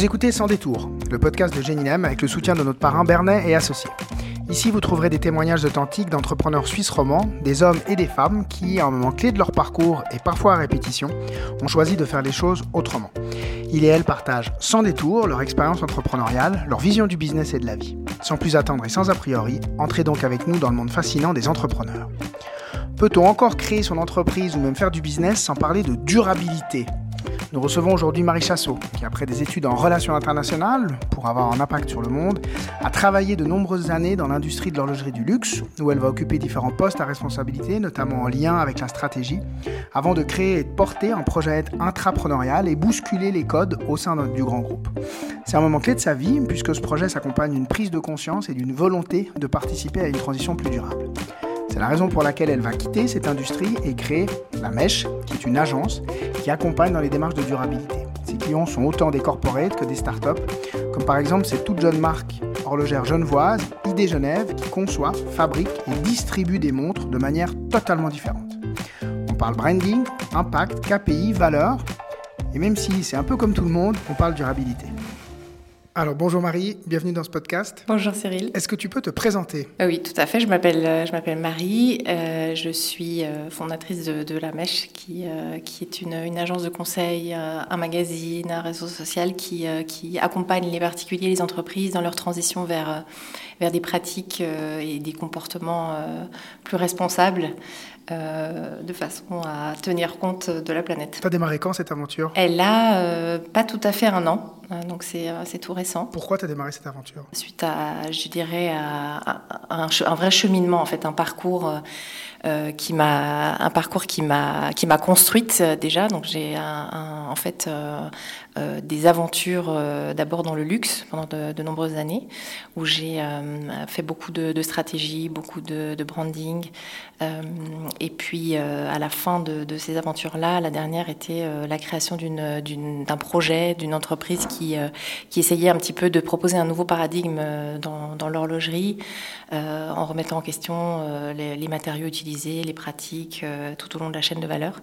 Vous écoutez Sans détour, le podcast de Géninem avec le soutien de notre parrain Bernet et associés. Ici, vous trouverez des témoignages authentiques d'entrepreneurs suisses romans, des hommes et des femmes qui, à un moment clé de leur parcours et parfois à répétition, ont choisi de faire les choses autrement. Ils et elles partagent sans détour leur expérience entrepreneuriale, leur vision du business et de la vie. Sans plus attendre et sans a priori, entrez donc avec nous dans le monde fascinant des entrepreneurs. Peut-on encore créer son entreprise ou même faire du business sans parler de durabilité? Nous recevons aujourd'hui Marie Chassot, qui après des études en relations internationales, pour avoir un impact sur le monde, a travaillé de nombreuses années dans l'industrie de l'horlogerie du luxe, où elle va occuper différents postes à responsabilité, notamment en lien avec la stratégie, avant de créer et de porter un projet intrapreneurial et bousculer les codes au sein du grand groupe. C'est un moment clé de sa vie, puisque ce projet s'accompagne d'une prise de conscience et d'une volonté de participer à une transition plus durable. La raison pour laquelle elle va quitter cette industrie et créer La Mèche, qui est une agence qui accompagne dans les démarches de durabilité. Ses clients sont autant des corporates que des startups, comme par exemple cette toute jeune marque horlogère genevoise, ID Genève, qui conçoit, fabrique et distribue des montres de manière totalement différente. On parle branding, impact, KPI, valeur, et même si c'est un peu comme tout le monde, on parle durabilité. Alors bonjour Marie, bienvenue dans ce podcast. Bonjour Cyril. Est-ce que tu peux te présenter? Ah Oui, tout à fait. Je m'appelle euh, je m'appelle Marie. Euh, je suis euh, fondatrice de, La Mèche, qui qui est une, une, agence de conseil, un magazine, un réseau social qui qui accompagne les particuliers, les entreprises dans leur transition vers vers des pratiques et des comportements plus responsables. Euh, de façon à tenir compte de la planète. Tu as démarré quand cette aventure? Elle a euh, pas tout à fait un an, euh, donc c'est tout récent. Pourquoi tu as démarré cette aventure? Suite à, je dirais, à, un, un, vrai cheminement, en fait, un parcours euh, qui m'a un parcours qui m'a qui m'a construite euh, déjà. Donc j'ai en fait euh, des aventures d'abord dans le luxe pendant de, nombreuses années où j'ai fait beaucoup de, de stratégie, beaucoup de, branding. et puis à la fin de, ces aventures-là, la dernière était la création d'un projet, d'une entreprise qui essayait un petit peu de proposer un nouveau paradigme dans, l'horlogerie en remettant en question les, matériaux utilisés les pratiques euh, tout au long de la chaîne de valeur.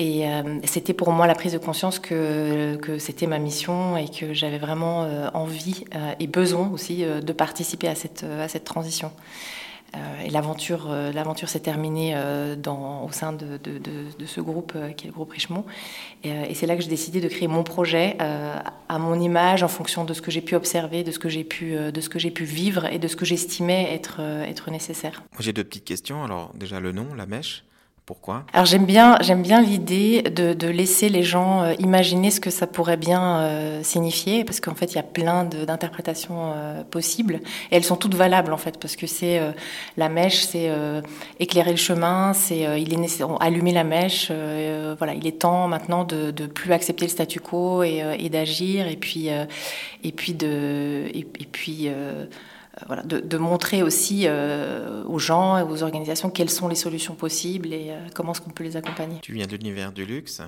Et euh, c'était pour moi la prise de conscience que, c'était ma mission et que j'avais vraiment euh, envie et besoin aussi de participer à cette, transition. et l'aventure, l'aventure s'est terminée au sein de, ce groupe qui est le groupe Richemont. Et, c'est là que j'ai décidé de créer mon projet à mon image, en fonction de ce que j'ai pu observer, de ce que j'ai pu, de ce que j'ai pu vivre et de ce que j'estimais être nécessaire. J'ai deux petites questions. Alors déjà le nom, la mèche. Alors j'aime bien, j'aime bien l'idée de, laisser les gens euh, imaginer ce que ça pourrait bien euh, signifier, parce qu'en fait il y a plein d'interprétations euh, possibles. Et elles sont toutes valables en fait, parce que c'est la mèche, c'est éclairer le chemin, c'est il est nécessaire, allumer la mèche, voilà, il est temps maintenant de, plus accepter le statu quo et, d'agir et puis et puis voilà, de, montrer aussi euh, aux gens et aux organisations quelles sont les solutions possibles et euh, comment est-ce qu'on peut les accompagner. Tu viens de l'univers du luxe.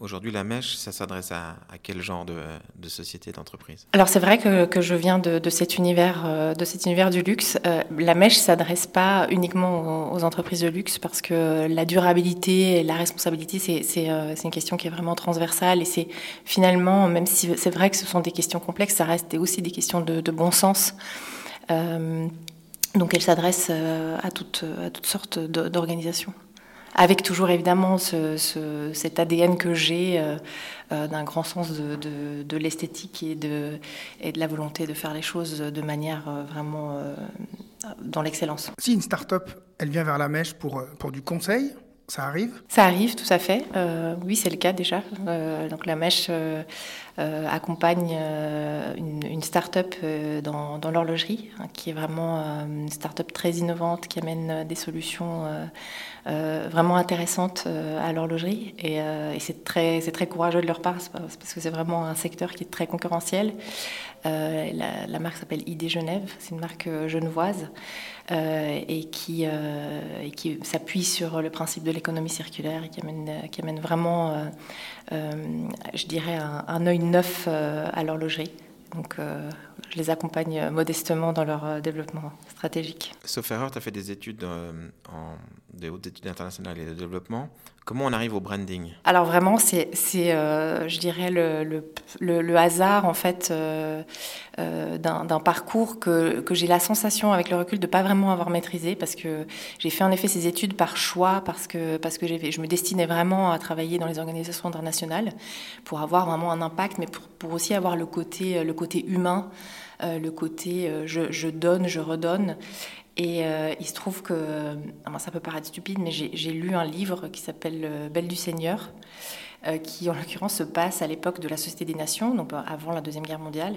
Aujourd'hui, la mèche, ça s'adresse à, quel genre de, société, d'entreprise? Alors c'est vrai que, que, je viens de, cet univers, de cet univers du luxe. la mèche s'adresse pas uniquement aux, aux, entreprises de luxe parce que la durabilité et la responsabilité, c'est une question qui est vraiment transversale et c'est finalement, même si c'est vrai que ce sont des questions complexes, ça reste aussi des questions de, bon sens. Euh, donc elle s'adresse euh, à toutes, à toutes sortes d'organisations avec toujours évidemment ce, cet ADN que j'ai euh, d'un grand sens de, de, l'esthétique et de, et de la volonté de faire les choses de manière vraiment dans l'excellence. Si une start-up, elle vient vers la mèche pour, pour du conseil, ça arrive? Ça arrive, tout à fait. Euh, oui, c'est le cas déjà. Euh, donc la Mèche euh, accompagne une, une start-up dans, dans l'horlogerie, hein, qui est vraiment une start-up très innovante, qui amène des solutions vraiment intéressantes à l'horlogerie. Et, c'est très, très courageux de leur part, parce que c'est vraiment un secteur qui est très concurrentiel. La, marque s'appelle ID Genève, c'est une marque genevoise. Euh, et qui, euh, qui s'appuie sur le principe de l'économie circulaire et qui amène, qui amène vraiment, euh, je dirais, un œil neuf à l'horlogerie. Donc, je les accompagne modestement dans leur développement stratégique. Sauf erreur, tu as fait des études en, des hautes études internationales et de développement. Comment on arrive au branding? Alors vraiment, c'est, euh, je dirais, le, le, hasard en fait euh, euh, d'un, parcours que, que j'ai la sensation, avec le recul, de pas vraiment avoir maîtrisé, parce que j'ai fait en effet ces études par choix, parce que parce que je me destinais vraiment à travailler dans les organisations internationales pour avoir vraiment un impact, mais pour, pour aussi avoir le côté le côté humain. le côté je, je, donne, je redonne. Et euh, il se trouve que, euh, ça peut paraître stupide, mais j'ai lu un livre qui s'appelle euh, Belle du Seigneur, qui en l'occurrence se passe à l'époque de la Société des Nations, donc avant la Deuxième Guerre mondiale,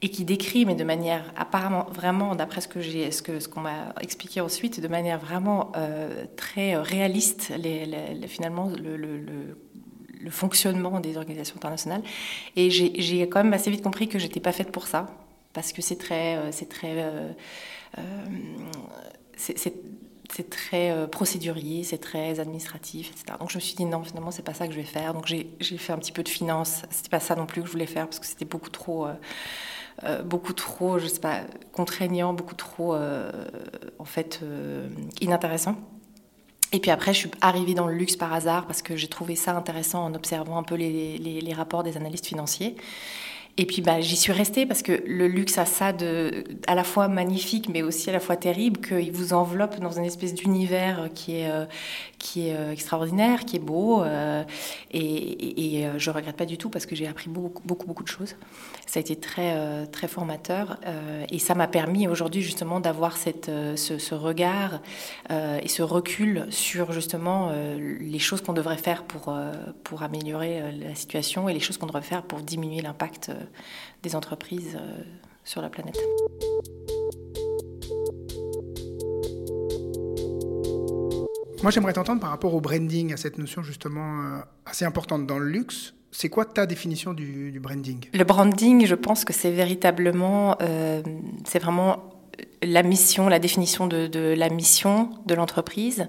et qui décrit, mais de manière apparemment vraiment, d'après ce que ce que ce qu'on m'a expliqué ensuite, de manière vraiment très réaliste, finalement le, le, fonctionnement des organisations internationales. Et j'ai quand même assez vite compris que j'étais pas faite pour ça, parce que c'est très, c'est très euh, c'est très euh, procédurier, c'est très administratif, etc. Donc je me suis dit non, finalement c'est pas ça que je vais faire. Donc j'ai fait un petit peu de finance. C'était pas ça non plus que je voulais faire parce que c'était beaucoup trop, euh, beaucoup trop, je sais pas, contraignant, beaucoup trop, en fait, inintéressant. Et puis après, je suis arrivée dans le luxe par hasard parce que j'ai trouvé ça intéressant en observant un peu les rapports des analystes financiers. Et puis bah, j'y suis restée parce que le luxe a ça de à la fois magnifique mais aussi à la fois terrible qu'il vous enveloppe dans une espèce d'univers qui est euh, qui est euh, extraordinaire, qui est beau euh, et, et, je regrette pas du tout parce que j'ai appris beaucoup beaucoup beaucoup de choses. Ça a été très très formateur et ça m'a permis aujourd'hui justement d'avoir ce, ce, regard et ce recul sur justement les choses qu'on devrait faire pour pour améliorer la situation et les choses qu'on devrait faire pour diminuer l'impact des entreprises euh, sur la planète. Moi, j'aimerais t'entendre par rapport au branding, à cette notion justement euh, assez importante dans le luxe. C'est quoi ta définition du, branding? Le branding, je pense que c'est véritablement, euh, c'est vraiment la mission, la définition de, la mission de l'entreprise,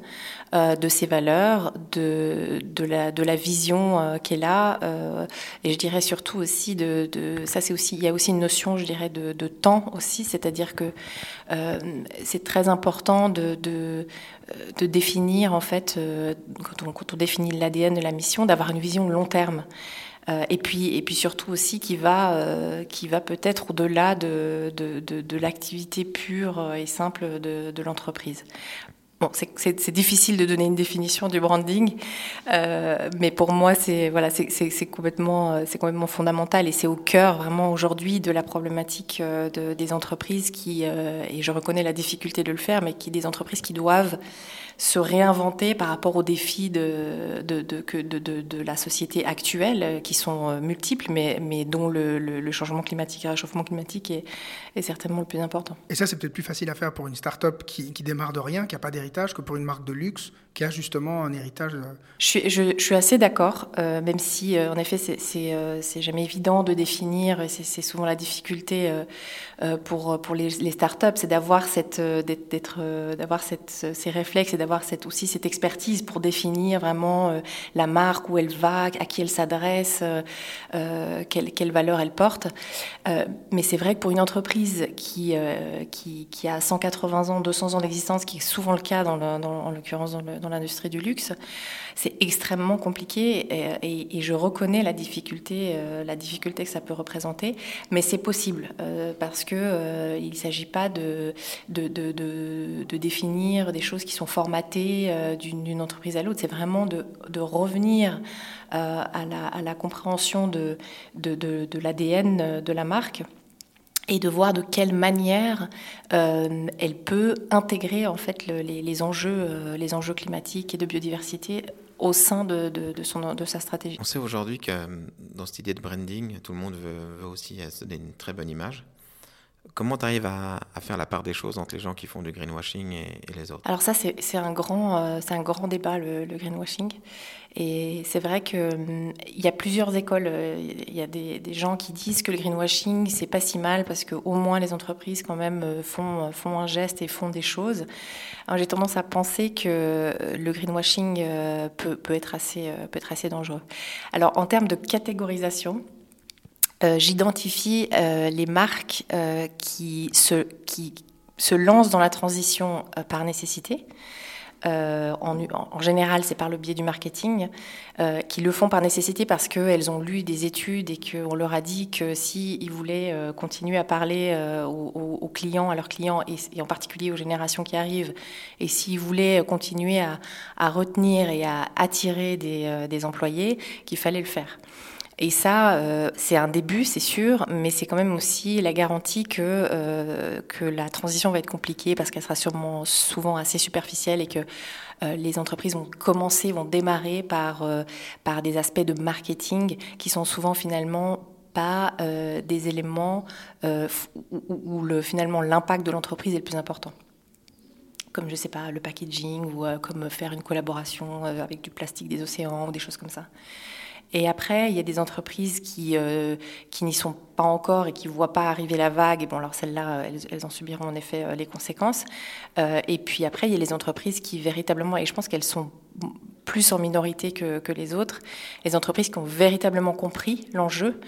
euh, de ses valeurs, de, la, vision euh, qu'elle a, euh, et je dirais surtout aussi de, ça c'est aussi il y a aussi une notion je dirais de, temps aussi, c'est-à-dire que c'est très important de définir en fait quand on, quand on définit l'ADN de la mission, d'avoir une vision long terme. Euh, et puis et puis surtout aussi qui va euh, qui va peut-être au-delà de, de, de, de l'activité pure et simple de, de l'entreprise. Bon, c'est difficile de donner une définition du branding, euh, mais pour moi, c'est voilà, c'est complètement, c'est complètement fondamental et c'est au cœur vraiment aujourd'hui de la problématique euh, de, des entreprises qui, euh, et je reconnais la difficulté de le faire, mais qui des entreprises qui doivent se réinventer par rapport aux défis de, de, de, la société actuelle, euh, qui sont euh, multiples, mais, mais dont le, changement climatique et le réchauffement climatique est, est, certainement le plus important. Et ça, c'est peut-être plus facile à faire pour une start-up qui, qui démarre de rien, qui n'a pas d'héritage, que pour une marque de luxe qui a justement un héritage. Euh, je suis, assez d'accord, euh, même si euh, en effet c'est euh, jamais évident de définir, c'est souvent la difficulté pour les, les startups, c'est d'avoir ces réflexes et d'avoir aussi cette expertise pour définir vraiment la marque où elle va, à qui elle s'adresse, quelle quelle valeur elle porte. mais c'est vrai que pour une entreprise qui a 180 ans, 200 ans d'existence, qui est souvent le cas dans, l'occurrence le l'industrie du luxe, c'est extrêmement compliqué et, je reconnais la difficulté, euh, la difficulté que ça peut représenter, mais c'est possible euh, parce que euh, il ne s'agit pas de de, définir des choses qui sont formatées d'une entreprise à l'autre, c'est vraiment de, revenir à la, à, la, compréhension de l'ADN de la marque et de voir de quelle manière euh, elle peut intégrer en fait le, les, enjeux, euh, les enjeux climatiques et de biodiversité au sein de, de, de, son, de sa stratégie. On sait aujourd'hui que euh, dans cette idée de branding, tout le monde veut, veut aussi se donner une très bonne image. Comment tu arrives à, faire la part des choses entre les gens qui font du greenwashing et, les autres? Alors ça, c'est un, grand, euh, un grand débat, le, greenwashing. Et c'est vrai qu'il hum, y a plusieurs écoles. Il y a des, gens qui disent que le greenwashing, c'est pas si mal parce qu'au moins les entreprises, quand même, euh, font, font un geste et font des choses. J'ai tendance à penser que le greenwashing euh, peut, peut, être assez, peut être assez dangereux. Alors, en termes de catégorisation, euh, j'identifie euh, les marques euh, qui, se, lancent dans la transition par nécessité. en, général, c'est par le biais du marketing, qui le font par nécessité parce qu'elles ont lu des études et qu'on leur a dit que s'ils ils voulaient continuer à parler aux, clients, à leurs clients, et, en particulier aux générations qui arrivent, et s'ils voulaient continuer à, retenir et à attirer des employés, qu'il fallait le faire. Et ça, euh, c'est un début, c'est sûr, mais c'est quand même aussi la garantie que, euh, que la transition va être compliquée parce qu'elle sera sûrement souvent assez superficielle et que euh, les entreprises vont commencer, vont démarrer par, par des aspects de marketing qui sont souvent finalement pas des éléments où, où le, finalement l'impact de l'entreprise est le plus important comme je sais pas le packaging ou comme faire une collaboration avec du plastique des océans ou des choses comme ça. Et après, il y a des entreprises qui, euh, qui n'y sont pas encore et qui ne voient pas arriver la vague. Et bon, alors celles-là, elles, elles, en subiront en effet euh, les conséquences. Euh, et puis après, il y a les entreprises qui véritablement, et je pense qu'elles sont plus en minorité que, que, les autres, les entreprises qui ont véritablement compris l'enjeu.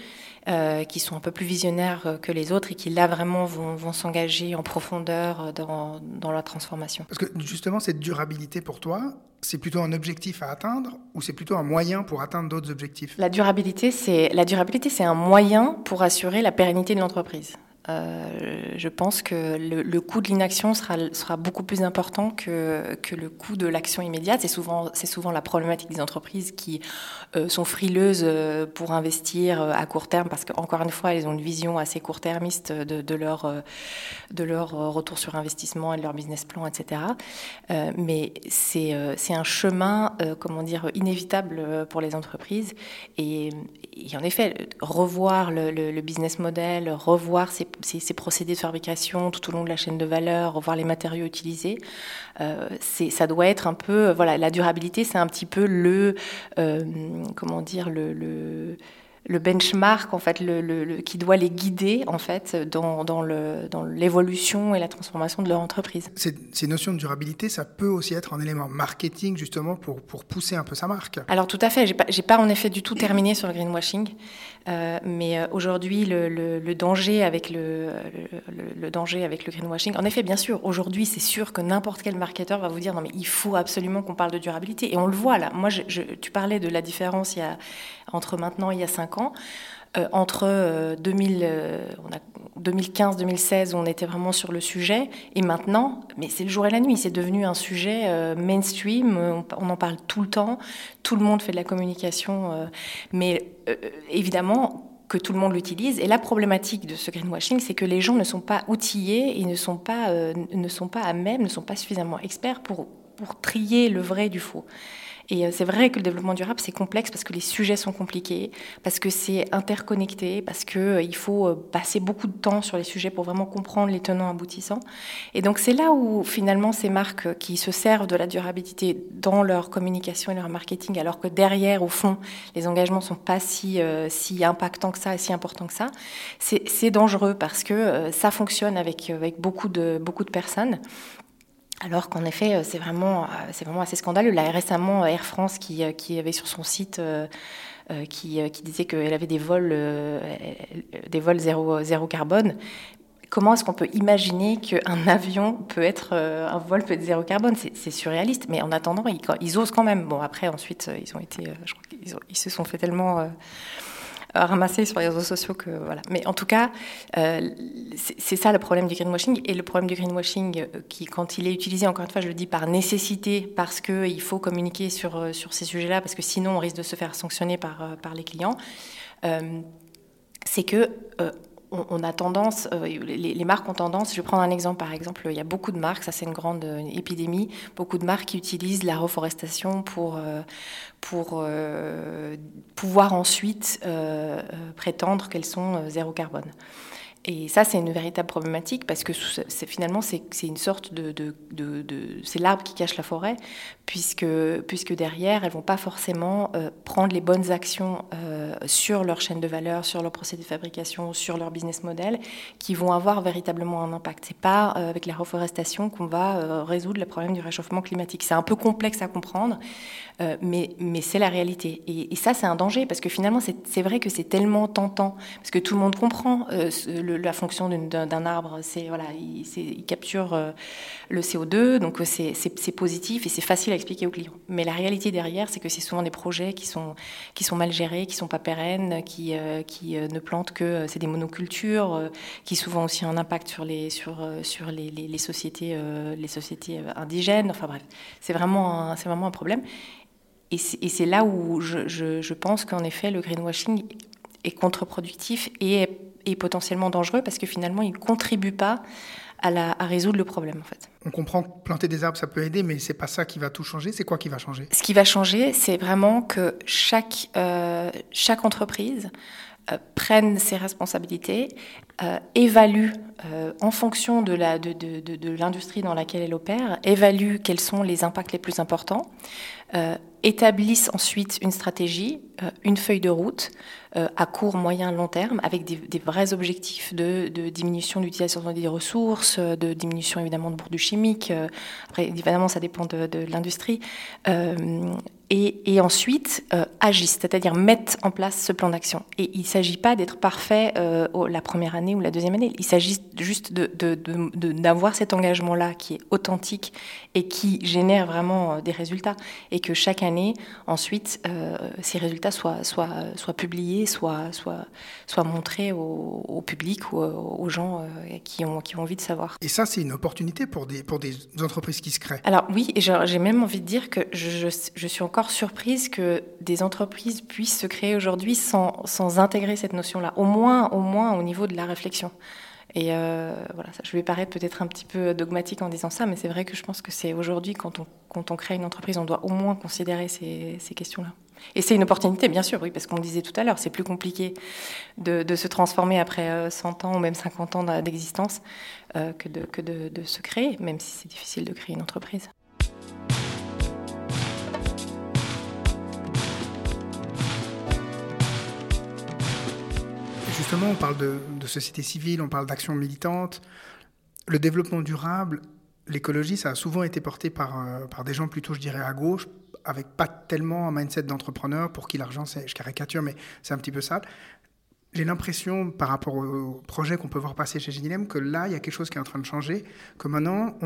Euh, qui sont un peu plus visionnaires que les autres et qui là vraiment vont, vont s'engager en profondeur dans, dans la transformation. Parce que justement, cette durabilité pour toi, c'est plutôt un objectif à atteindre ou c'est plutôt un moyen pour atteindre d'autres objectifs? La durabilité, c'est la durabilité, c'est un moyen pour assurer la pérennité de l'entreprise. Euh, je pense que le, coût de l'inaction sera, sera, beaucoup plus important que, que le coût de l'action immédiate. C'est souvent, souvent la problématique des entreprises qui euh, sont frileuses euh, pour investir à court terme parce qu'encore une fois, elles ont une vision assez court-termiste de, leur, de leur retour sur investissement et de leur business plan, etc. Mais c'est, un chemin, comment dire, inévitable pour les entreprises. Et, en effet, revoir le, le, business model, revoir ces ces, ces, procédés de fabrication tout au long de la chaîne de valeur, revoir les matériaux utilisés. Euh, ça doit être un peu, voilà, la durabilité, c'est un petit peu le, euh, comment dire, le le benchmark en fait le, le, le, qui doit les guider en fait dans, dans, le, dans l'évolution et la transformation de leur entreprise. Ces, ces, notions de durabilité, ça peut aussi être un élément marketing justement pour, pour pousser un peu sa marque. Alors tout à fait, j'ai pas, pas en effet du tout terminé sur le greenwashing, euh, mais euh, aujourd'hui le, danger avec le, le, danger avec le greenwashing, en effet bien sûr aujourd'hui c'est sûr que n'importe quel marketeur va vous dire non mais il faut absolument qu'on parle de durabilité et on le voit là. Moi je, je, tu parlais de la différence il y a entre maintenant il y a cinq ans. Euh, entre euh, 2000, euh, 2015-2016, on était vraiment sur le sujet, et maintenant, mais c'est le jour et la nuit, c'est devenu un sujet mainstream, on, on, en parle tout le temps, tout le monde fait de la communication, mais évidemment, que tout le monde l'utilise. Et la problématique de ce greenwashing, c'est que les gens ne sont pas outillés et ne sont pas, ne sont pas à même, ne sont pas suffisamment experts pour, pour trier le vrai du faux. Et euh, c'est vrai que le développement durable, c'est complexe parce que les sujets sont compliqués, parce que c'est interconnecté, parce qu'il euh, faut euh, passer beaucoup de temps sur les sujets pour vraiment comprendre les tenants aboutissants. Et donc c'est là où finalement ces marques qui se servent de la durabilité dans leur communication et leur marketing, alors que derrière, au fond, les engagements ne sont pas si, impactants que ça et si importants que ça, c'est dangereux parce que ça fonctionne avec, beaucoup de personnes. Alors qu'en effet, euh, c'est vraiment, euh, c'est vraiment assez scandaleux. Là, récemment, Air France qui, euh, avait sur son site euh, qui, disait qu'elle avait des vols, euh, des vols zéro, zéro carbone. Comment est-ce qu'on peut imaginer qu'un avion peut être, euh, un vol peut être zéro carbone? C'est surréaliste. Mais en attendant, ils, osent quand même. Bon, après, ensuite, ils ont été, je crois ils se sont fait tellement ramasser sur les réseaux sociaux que voilà. Mais en tout cas, euh, c'est ça le problème du greenwashing et le problème du greenwashing euh, qui, quand il est utilisé, encore une fois, je le dis par nécessité, parce que il faut communiquer sur euh, sur ces sujets-là, parce que sinon on risque de se faire sanctionner par par les clients. Euh, c'est que euh, on, a tendance, euh, les, marques ont tendance, je vais prendre un exemple par exemple, il y a beaucoup de marques, ça c'est une grande euh, épidémie, beaucoup de marques qui utilisent la reforestation pour, euh, pour pouvoir ensuite prétendre qu'elles sont zéro carbone. Et ça, c'est une véritable problématique parce que finalement, c'est, une sorte de, c'est l'arbre qui cache la forêt, puisque, puisque derrière, elles vont pas forcément euh, prendre les bonnes actions euh, sur leur chaîne de valeur, sur leur procédé de fabrication, sur leur business model, qui vont avoir véritablement un impact. C'est pas euh, avec la reforestation qu'on va résoudre le problème du réchauffement climatique. C'est un peu complexe à comprendre, mais, mais c'est la réalité. Et, et ça, c'est un danger parce que finalement, c'est, vrai que c'est tellement tentant parce que tout le monde comprend euh, la fonction d'un arbre, c'est voilà, il, capture euh, le CO2, donc c'est positif et c'est facile à expliquer aux clients. Mais la réalité derrière, c'est que c'est souvent des projets qui sont qui sont mal gérés, qui sont pas pérennes, qui qui ne plantent que c'est des monocultures, qui souvent aussi ont un impact sur les sur sur les, les, sociétés les sociétés indigènes. Enfin bref, c'est vraiment c'est vraiment un problème. Et c'est là où je, je, pense qu'en effet, le greenwashing est contre-productif et est, potentiellement dangereux parce que finalement, il ne contribue pas à, la, à, résoudre le problème. En fait. On comprend que planter des arbres, ça peut aider, mais c'est pas ça qui va tout changer. C'est quoi qui va changer? Ce qui va changer, c'est vraiment que chaque, euh, chaque entreprise euh, prenne ses responsabilités, évalue euh, en fonction de l'industrie dans laquelle elle opère, évalue quels sont les impacts les plus importants, établisse ensuite une stratégie, une feuille de route à court, moyen, long terme, avec des, vrais objectifs de, diminution d'utilisation des ressources, de diminution évidemment de produits chimiques. après, évidemment, ça dépend de, l'industrie et, ensuite euh, agissent, c'est-à-dire mettent en place ce plan d'action. Et il ne s'agit pas d'être parfait euh, la première année ou la deuxième année, il s'agit juste d'avoir de, cet engagement-là qui est authentique et qui génère vraiment euh, des résultats, et que chaque année, ensuite, euh, ces résultats soient, soient, soient publiés, soient, soient, soient montrés au, public ou aux gens qui, ont, qui ont envie de savoir. Et ça, c'est une opportunité pour des, pour des entreprises qui se créent. Alors oui, et j'ai même envie de dire que je, je suis encore surprise que des entreprises puissent se créer aujourd'hui sans, sans, intégrer cette notion-là, au moins, au moins au niveau de la réflexion. Et euh, voilà, ça, je vais paraître peut-être un petit peu dogmatique en disant ça, mais c'est vrai que je pense que c'est aujourd'hui, quand on, quand on crée une entreprise, on doit au moins considérer ces, ces questions-là. Et c'est une opportunité, bien sûr, oui, parce qu'on disait tout à l'heure, c'est plus compliqué de, de, se transformer après 100 euh, ans ou même 50 ans d'existence euh, que, de, que de se créer, même si c'est difficile de créer une entreprise. Justement, on parle de, société civile, on parle d'action militante. Le développement durable, l'écologie, ça a souvent été porté par, euh, par des gens plutôt, je dirais, à gauche, avec pas tellement un mindset d'entrepreneur pour qui l'argent, c'est, je caricature, mais c'est un petit peu ça. J'ai l'impression, par rapport au projet qu'on peut voir passer chez Genilem, que là, il y a quelque chose qui est en train de changer, que maintenant,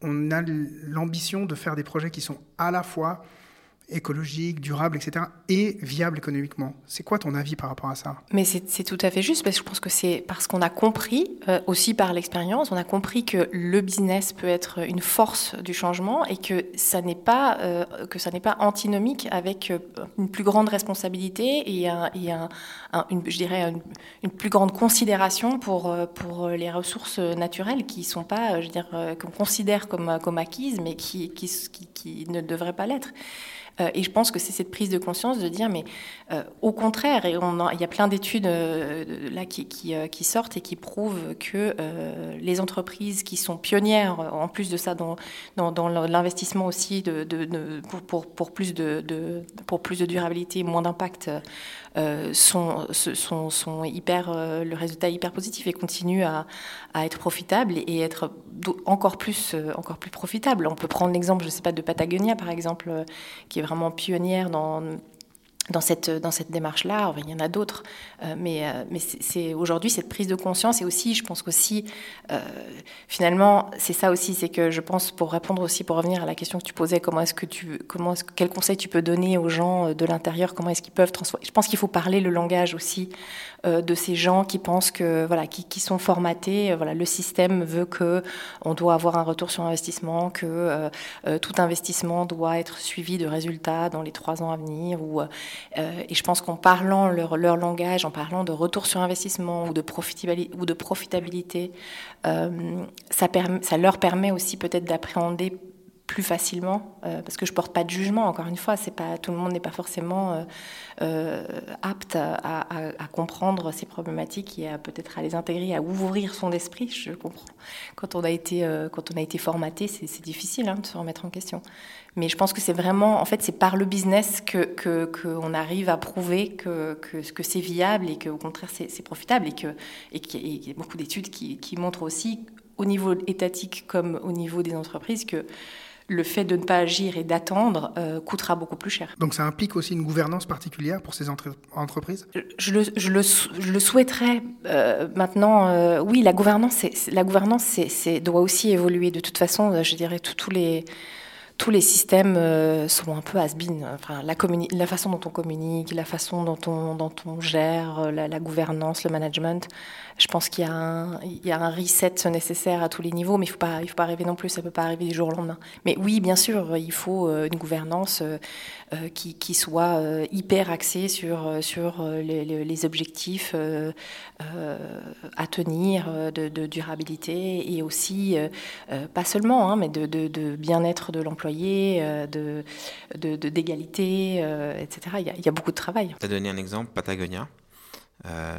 on a l'ambition de faire des projets qui sont à la fois écologique, durable, etc., et viable économiquement. C'est quoi ton avis par rapport à ça? Mais c'est tout à fait juste, parce que je pense que c'est parce qu'on a compris, euh, aussi par l'expérience, on a compris que le business peut être une force du changement et que ça n'est pas, euh, pas antinomique avec euh, une plus grande responsabilité et, un, une, je dirais une, plus grande considération pour, pour les ressources naturelles qui sont pas, je veux qu'on considère comme, comme acquises, mais qui, qui ne devraient pas l'être. Euh, et je pense que c'est cette prise de conscience de dire, mais euh, au contraire, et on il y a plein d'études euh, là qui, sortent et qui prouvent que les entreprises qui sont pionnières, en plus de ça, dans, dans, l'investissement aussi de, de, pour, pour, pour, plus de, pour plus de durabilité, moins d'impact, sont, sont, sont, hyper, le résultat est hyper positif et continue à, à être profitable et être encore plus, encore plus profitable. On peut prendre l'exemple, je ne sais pas, de Patagonia par exemple, qui est vraiment pionnière dans dans cette, dans cette démarche-là. Il y en a d'autres, euh, mais, euh, mais c'est aujourd'hui cette prise de conscience et aussi, je pense qu'aussi, euh, finalement, c'est ça aussi, c'est que je pense, pour répondre aussi, pour revenir à la question que tu posais, comment est-ce que tu, comment est-ce, quel conseil tu peux donner aux gens de l'intérieur, comment est-ce qu'ils peuvent transformer. Je pense qu'il faut parler le langage aussi de ces gens qui pensent que, voilà, qui, qui sont formatés, voilà, le système veut que on doit avoir un retour sur investissement, que tout investissement doit être suivi de résultats dans les trois ans à venir ou euh, et je pense qu'en parlant leur, leur, langage, en parlant de retour sur investissement ou de profitabilité, ou de profitabilité euh, ça, ça leur permet aussi peut-être d'appréhender plus facilement, euh, parce que je porte pas de jugement. Encore une fois, c'est pas tout le monde n'est pas forcément apte à, comprendre ces problématiques et à peut-être à les intégrer, à ouvrir son esprit. Je comprends. Quand on a été quand on a été formaté, c'est difficile hein, de se remettre en question. Mais je pense que c'est vraiment, en fait, c'est par le business que qu'on arrive à prouver que, que, que c'est viable et qu'au contraire c'est profitable et que et qu'il y a beaucoup d'études qui, qui montrent aussi au niveau étatique comme au niveau des entreprises que le fait de ne pas agir et d'attendre euh, coûtera beaucoup plus cher. Donc ça implique aussi une gouvernance particulière pour ces entreprises? Je le, je, le, je le, souhaiterais. Euh, maintenant, euh, oui, la gouvernance, la gouvernance doit aussi évoluer. De toute façon, je dirais tous les tous les systèmes euh, sont un peu has-been. Enfin, la, façon dont on communique, la façon dont on, dont on gère, euh, la, gouvernance, le management. Je pense qu'il y, y, a un reset nécessaire à tous les niveaux, mais il ne faut, pas, il faut pas rêver non plus, ça ne peut pas arriver du jour au lendemain. Mais oui, bien sûr, il faut euh, une gouvernance qui, soit hyper axée sur, sur les, objectifs à tenir de, durabilité et aussi, pas seulement, hein, mais de bien-être de l'emploi euh, de, d'égalité, euh, etc. Il y, a, beaucoup de travail. Tu as donné un exemple, Patagonia. Euh,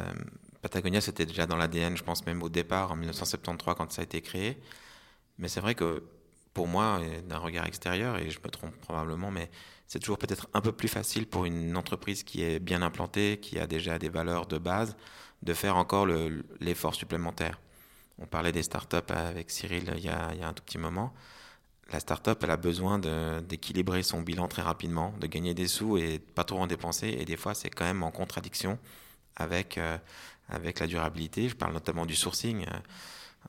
Patagonia, c'était déjà dans l'ADN, je pense même au départ, en 1973, quand ça a été créé. Mais c'est vrai que pour moi, d'un regard extérieur, et je me trompe probablement, mais c'est toujours peut-être un peu plus facile pour une entreprise qui est bien implantée, qui a déjà des valeurs de base, de faire encore l'effort supplémentaire. On parlait des startups avec Cyril il y a, il y a un tout petit moment la start-up, elle a besoin d'équilibrer son bilan très rapidement, de gagner des sous et pas trop en dépenser. Et des fois, c'est quand même en contradiction avec, euh, avec la durabilité. Je parle notamment du sourcing.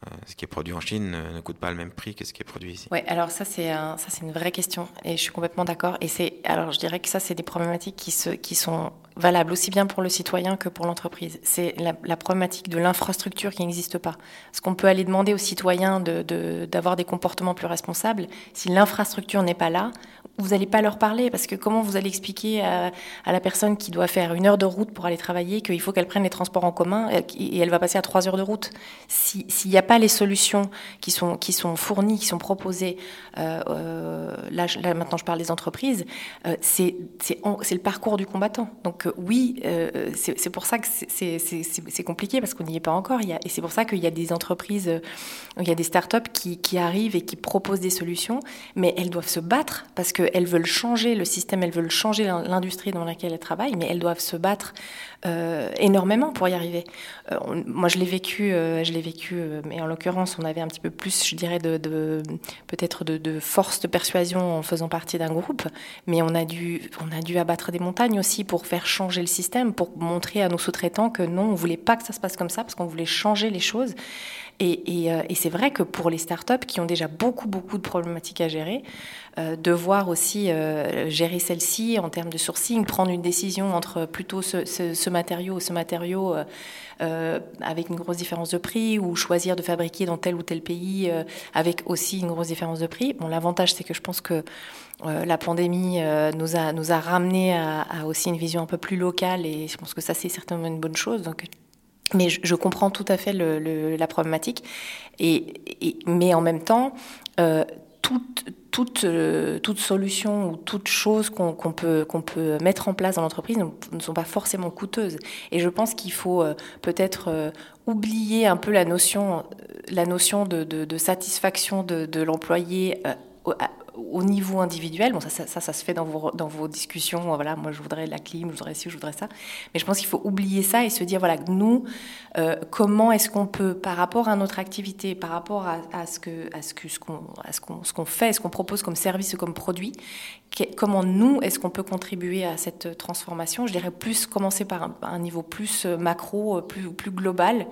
Euh, euh, ce qui est produit en Chine ne coûte pas le même prix que ce qui est produit ici. Oui, alors ça c'est ça c'est une vraie question et je suis complètement d'accord. Et c'est alors je dirais que ça c'est des problématiques qui se qui sont valables aussi bien pour le citoyen que pour l'entreprise. C'est la, problématique de l'infrastructure qui n'existe pas. Est-ce qu'on peut aller demander aux citoyens d'avoir de, d'avoir des comportements plus responsables si l'infrastructure n'est pas là vous n'allez pas leur parler parce que comment vous allez expliquer à, la personne qui doit faire une heure de route pour aller travailler qu'il faut qu'elle prenne les transports en commun et elle va passer à trois heures de route? S'il n'y a pas les solutions qui sont, qui sont fournies, qui sont proposées, euh, euh, là, maintenant je parle des entreprises, euh, c'est le parcours du combattant. Donc euh, oui, c'est pour ça que c'est compliqué parce qu'on n'y est pas encore. A, et c'est pour ça qu'il y a des entreprises, il y a des startups qui, qui arrivent et qui proposent des solutions, mais elles doivent se battre parce que elles veulent changer le système, elles veulent changer l'industrie dans laquelle elles travaillent, mais elles doivent se battre énormément pour y arriver. Moi, je l'ai vécu, je l'ai vécu, mais en l'occurrence, on avait un petit peu plus, je dirais, peut-être de, de, force de persuasion en faisant partie d'un groupe, mais on a dû, on a dû abattre des montagnes aussi pour faire changer le système, pour montrer à nos sous-traitants que non, on voulait pas que ça se passe comme ça, parce qu'on voulait changer les choses. Et, et, c'est vrai que pour les startups qui ont déjà beaucoup, beaucoup de problématiques à gérer, euh, devoir aussi euh, gérer celle-ci en termes de sourcing, prendre une décision entre plutôt ce, matériau ou ce matériau euh, avec une grosse différence de prix ou choisir de fabriquer dans tel ou tel pays avec aussi une grosse différence de prix. Bon, l'avantage, c'est que je pense que la pandémie nous, a, nous a ramené à, aussi une vision un peu plus locale et je pense que ça, c'est certainement une bonne chose. Mais je, comprends tout à fait la problématique. Et, mais en même temps, euh, euh, toute solution ou toute chose qu'on qu peut, mettre en place dans l'entreprise ne, sont pas forcément coûteuses. Et je pense qu'il faut euh, peut-être oublier un peu la notion, la notion de, de, de satisfaction de, de l'employé au niveau individuel, bon, ça, ça, ça, se fait dans vos, dans vos discussions, voilà, moi je voudrais la clim, je voudrais ci, je voudrais ça, mais je pense qu'il faut oublier ça et se dire, voilà, nous, euh, comment est-ce qu'on peut, par rapport à notre activité, par rapport à, à ce que, ce que, ce qu'on, ce ce fait, ce qu'on propose comme service ou comme produit, comment nous, est-ce qu'on peut contribuer à cette transformation? Je dirais plus commencer par un, un niveau plus macro, plus, plus global,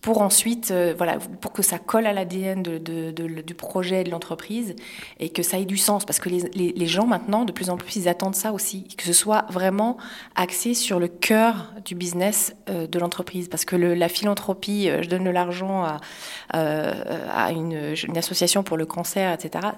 pour ensuite, euh, voilà, pour que ça colle à l'ADN de, de, de, du projet de l'entreprise et que ça ait du sens. Parce que les, les, gens maintenant, de plus en plus, ils attendent ça aussi, que ce soit vraiment axé sur le cœur du business euh, de l'entreprise. Parce que le, la philanthropie, euh, je donne de l'argent à, euh, à une, une association pour le cancer, etc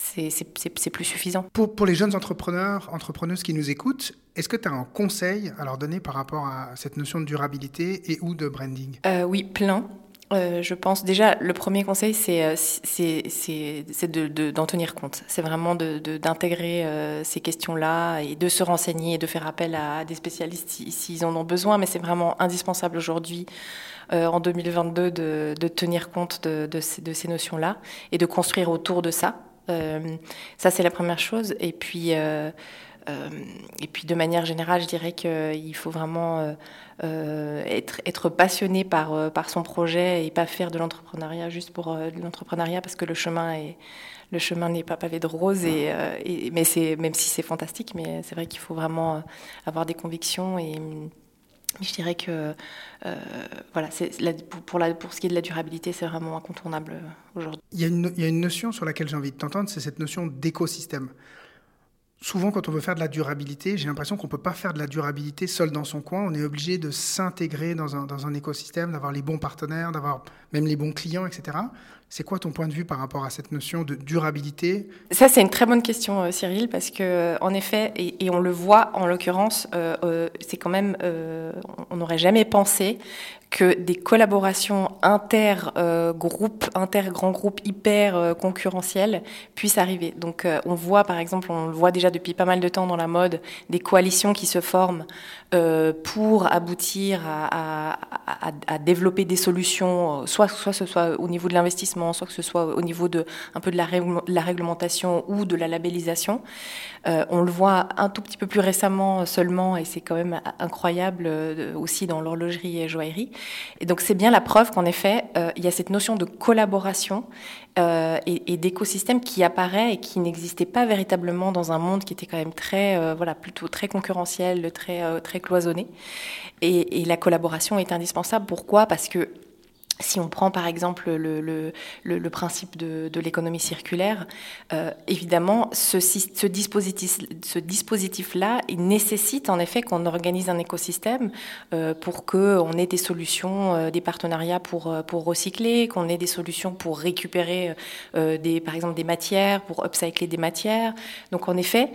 c'est plus suffisant. Pour, pour, les jeunes entrepreneurs, entrepreneuses qui nous écoutent, est-ce que tu as un conseil à leur donner par rapport à cette notion de durabilité et ou de branding? Euh, Oui, plein. Euh, je pense déjà, le premier conseil, c'est euh, d'en de, de, tenir compte. C'est vraiment d'intégrer euh, ces questions-là et de se renseigner et de faire appel à des spécialistes s'ils si, en ont besoin. Mais c'est vraiment indispensable aujourd'hui, euh, en 2022, de, tenir compte de, de ces, ces notions-là et de construire autour de ça. Euh, ça, c'est la première chose. Et puis, euh, et puis de manière générale, je dirais qu'il faut vraiment être, être passionné par, par son projet et pas faire de l'entrepreneuriat juste pour l'entrepreneuriat parce que le chemin est le chemin n'est pas pavé de roses, et, mais c'est même si c'est fantastique, mais c'est vrai qu'il faut vraiment avoir des convictions et je dirais que euh, voilà, pour, ce qui est de la durabilité, c'est vraiment incontournable aujourd'hui. Il, y a une notion sur laquelle j'ai envie de t'entendre, c'est cette notion d'écosystème. Souvent, quand on veut faire de la durabilité, j'ai l'impression qu'on ne peut pas faire de la durabilité seul dans son coin. On est obligé de s'intégrer dans un, écosystème, d'avoir les bons partenaires, d'avoir même les bons clients, etc. C'est quoi ton point de vue par rapport à cette notion de durabilité? Ça, c'est une très bonne question, euh, Cyril, parce que, euh, en effet, et, on le voit en l'occurrence, euh, c'est quand même, on n'aurait jamais pensé que des collaborations inter-groupes, inter-grands groupes hyper concurrentiels puissent arriver. Donc, on voit, par exemple, on le voit déjà depuis pas mal de temps dans la mode, des coalitions qui se forment pour aboutir à, à, à, développer des solutions, soit, soit ce soit au niveau de l'investissement soit que ce soit au niveau de un peu de la, la réglementation ou de la labellisation. Euh, on le voit un tout petit peu plus récemment seulement, et c'est quand même incroyable euh, aussi dans l'horlogerie et joaillerie. Et donc c'est bien la preuve qu'en effet, euh, il y a cette notion de collaboration et, d'écosystème qui apparaît et qui n'existait pas véritablement dans un monde qui était quand même très, voilà, plutôt très concurrentiel, très, très cloisonné. Et, et la collaboration est indispensable. Pourquoi? Parce que si on prend par exemple le, principe de, l'économie circulaire, euh, évidemment, ce, ce dispositif, ce dispositif-là, il nécessite en effet qu'on organise un écosystème euh, pour qu'on ait des solutions, euh, des partenariats pour, recycler, qu'on ait des solutions pour récupérer des, par exemple des matières, pour upcycler des matières. Donc en effet,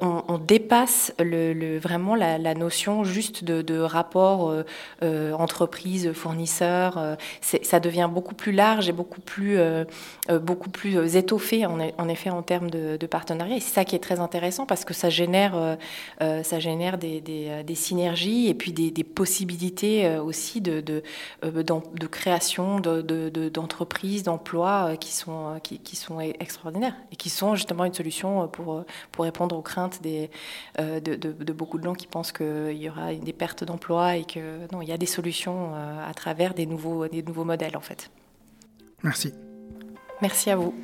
on, dépasse vraiment la, notion juste de, de rapport entreprise-fournisseur ça devient beaucoup plus large et beaucoup plus, euh, euh, beaucoup plus euh, étoffé en, en, effet en termes de, partenariat. Et c'est ça qui est très intéressant parce que ça génère, ça génère des, des, synergies et puis des, possibilités aussi de, de, de création d'entreprises, de, d'emplois qui sont, qui, sont extraordinaires et qui sont justement une solution pour, pour répondre aux craintes des, de, beaucoup de gens qui pensent qu'il y aura des pertes d'emplois et que non, il y a des solutions à travers des nouveaux, nouveaux modèle en fait. Merci. Merci à vous.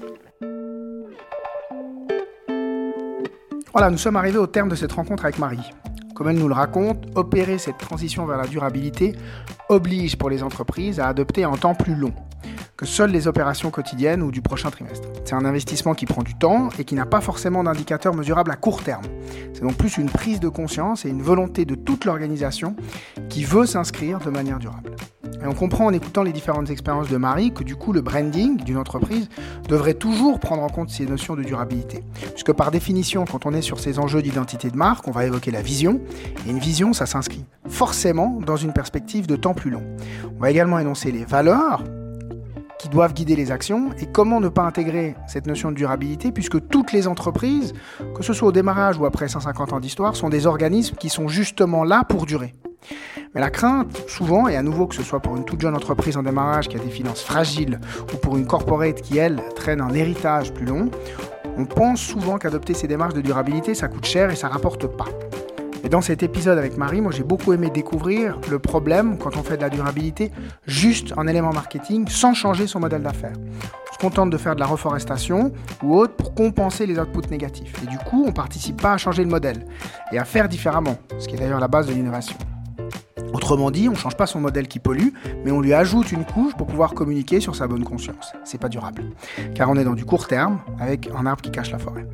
Voilà, nous sommes arrivés au terme de cette rencontre avec Marie. Comme elle nous le raconte, opérer cette transition vers la durabilité oblige pour les entreprises à adopter un temps plus long que seules les opérations quotidiennes ou du prochain trimestre. C'est un investissement qui prend du temps et qui n'a pas forcément d'indicateur mesurable à court terme. C'est donc plus une prise de conscience et une volonté de toute l'organisation qui veut s'inscrire de manière durable. Et on comprend en écoutant les différentes expériences de Marie que du coup le branding d'une entreprise devrait toujours prendre en compte ces notions de durabilité. Puisque par définition, quand on est sur ces enjeux d'identité de marque, on va évoquer la vision. Et une vision, ça s'inscrit forcément dans une perspective de temps plus long. On va également énoncer les valeurs doivent guider les actions et comment ne pas intégrer cette notion de durabilité puisque toutes les entreprises, que ce soit au démarrage ou après 150 ans d'histoire, sont des organismes qui sont justement là pour durer. Mais la crainte, souvent, et à nouveau que ce soit pour une toute jeune entreprise en démarrage qui a des finances fragiles ou pour une corporate qui, elle, traîne un héritage plus long, on pense souvent qu'adopter ces démarches de durabilité, ça coûte cher et ça rapporte pas. Et dans cet épisode avec Marie, moi j'ai beaucoup aimé découvrir le problème quand on fait de la durabilité juste en élément marketing sans changer son modèle d'affaires. On se contente de faire de la reforestation ou autre pour compenser les outputs négatifs. Et du coup, on participe pas à changer le modèle et à faire différemment, ce qui est d'ailleurs la base de l'innovation. Autrement dit, on ne change pas son modèle qui pollue, mais on lui ajoute une couche pour pouvoir communiquer sur sa bonne conscience. C'est pas durable. Car on est dans du court terme, avec un arbre qui cache la forêt.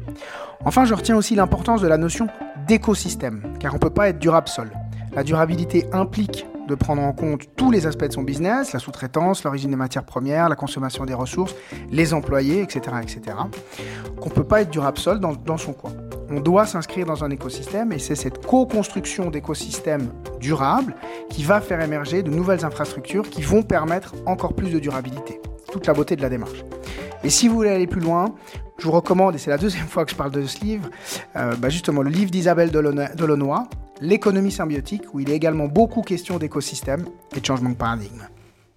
Enfin, je retiens aussi l'importance de la notion d'écosystème, car on ne peut pas être durable seul. La durabilité implique de prendre en compte tous les aspects de son business, la sous-traitance, l'origine des matières premières, la consommation des ressources, les employés, etc. etc. qu'on ne peut pas être durable seul dans, dans son coin. On doit s'inscrire dans un écosystème et c'est cette co-construction d'écosystèmes durables qui va faire émerger de nouvelles infrastructures qui vont permettre encore plus de durabilité. Toute la beauté de la démarche. Et si vous voulez aller plus loin, je vous recommande, et c'est la deuxième fois que je parle de ce livre, euh, bah justement le livre d'Isabelle Delonoy, L'économie symbiotique, où il est également beaucoup question d'écosystème et de changement de paradigme.